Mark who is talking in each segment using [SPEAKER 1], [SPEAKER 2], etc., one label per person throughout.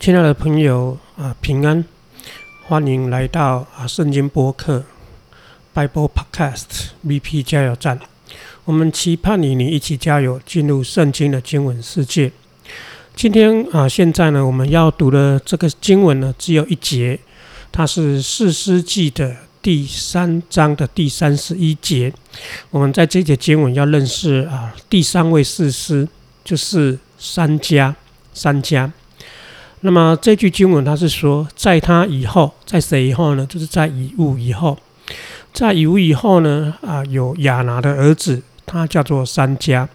[SPEAKER 1] 亲爱的朋友啊，平安，欢迎来到啊圣经播客 Bible Podcast VP 加油站。我们期盼与你一起加油，进入圣经的经文世界。今天啊，现在呢，我们要读的这个经文呢，只有一节，它是四诗记的第三章的第三十一节。我们在这节经文要认识啊，第三位士师就是三家，三家。那么这句经文，它是说，在他以后，在谁以后呢？就是在以物以后，在以物以后呢？啊，有亚拿的儿子，他叫做三家。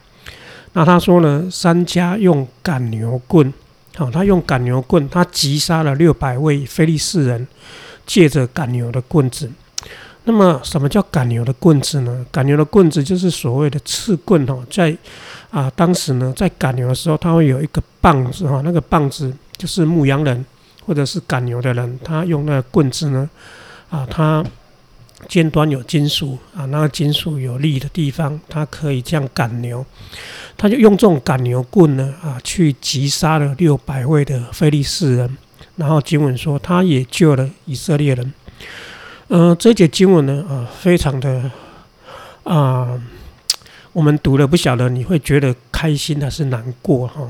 [SPEAKER 1] 那他说呢，三家用赶牛棍，好，他用赶牛棍，他击杀了六百位非利士人，借着赶牛的棍子。那么，什么叫赶牛的棍子呢？赶牛的棍子就是所谓的刺棍哦，在啊，当时呢，在赶牛的时候，它会有一个棒子哈，那个棒子。就是牧羊人或者是赶牛的人，他用那个棍子呢，啊，他尖端有金属啊，那个金属有力的地方，他可以这样赶牛，他就用这种赶牛棍呢，啊，去击杀了六百位的非利士人，然后经文说，他也救了以色列人。嗯，这节经文呢，啊，非常的啊，我们读了不晓得你会觉得开心还是难过哈。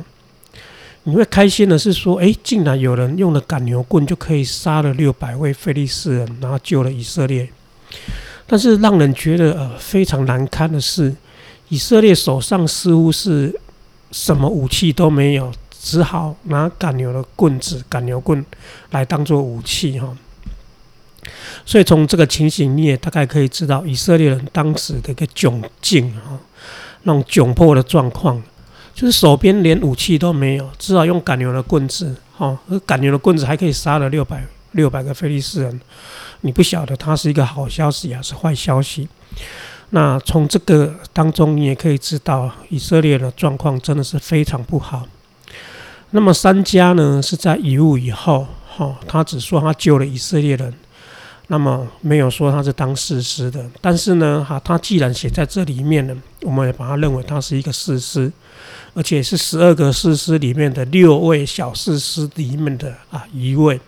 [SPEAKER 1] 你会开心的是说，哎，竟然有人用了赶牛棍就可以杀了六百位非利士人，然后救了以色列。但是让人觉得呃非常难堪的是，以色列手上似乎是什么武器都没有，只好拿赶牛的棍子、赶牛棍来当做武器哈。所以从这个情形，你也大概可以知道以色列人当时的一个窘境哈，那种窘迫的状况。就是手边连武器都没有，只好用赶牛的棍子，哈，而赶牛的棍子还可以杀了六百六百个菲利士人。你不晓得它是一个好消息还是坏消息。那从这个当中，你也可以知道以色列的状况真的是非常不好。那么三家呢，是在遗物以后，哈，他只说他救了以色列人。那么没有说他是当事师的，但是呢，哈，他既然写在这里面呢，我们也把它认为他是一个事师，而且是十二个事师里面的六位小事师里面的啊一位。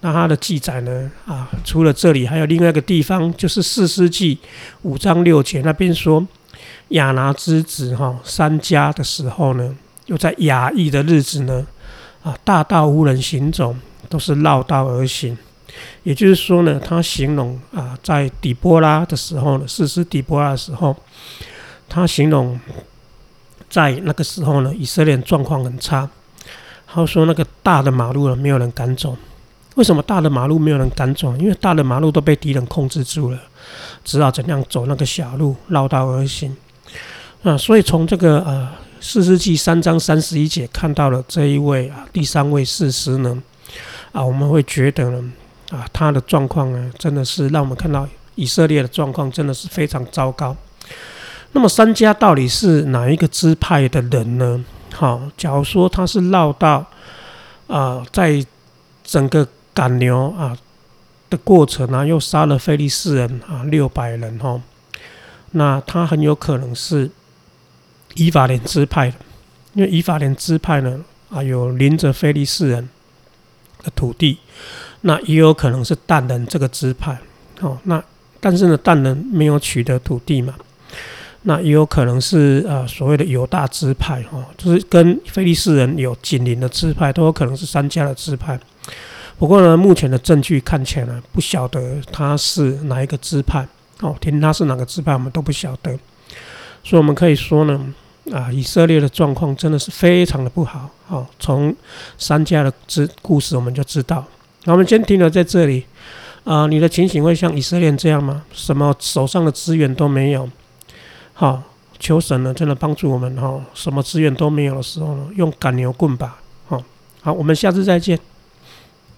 [SPEAKER 1] 那他的记载呢，啊，除了这里，还有另外一个地方，就是四世纪五章六节那边说，亚拿之子哈三家的时候呢，又在雅意的日子呢，啊，大道无人行走，都是绕道而行。也就是说呢，他形容啊，在底波拉的时候呢，实施底波拉的时候，他形容在那个时候呢，以色列状况很差。他说那个大的马路呢，没有人敢走。为什么大的马路没有人敢走？因为大的马路都被敌人控制住了，知道怎样走那个小路，绕道而行。啊，所以从这个呃四世纪三章三十一节看到了这一位啊第三位士师呢，啊，我们会觉得呢。啊，他的状况呢，真的是让我们看到以色列的状况真的是非常糟糕。那么三家到底是哪一个支派的人呢？好，假如说他是绕到啊，在整个赶牛啊的过程啊，又杀了菲利士人啊六百人哈，那他很有可能是以法莲支派的，因为以法莲支派呢啊有临着菲利士人的土地。那也有可能是但人这个支派，哦，那但是呢，但人没有取得土地嘛，那也有可能是呃所谓的犹大支派，哦，就是跟菲利士人有紧邻的支派，都有可能是三家的支派。不过呢，目前的证据看起来呢，不晓得他是哪一个支派，哦，听他是哪个支派，我们都不晓得。所以我们可以说呢，啊，以色列的状况真的是非常的不好，哦，从三家的之故事我们就知道。那我们先停留在这里，啊，你的情形会像以色列这样吗？什么手上的资源都没有，好，求神呢，真的帮助我们哈，什么资源都没有的时候呢，用赶牛棍吧，好，好，我们下次再见。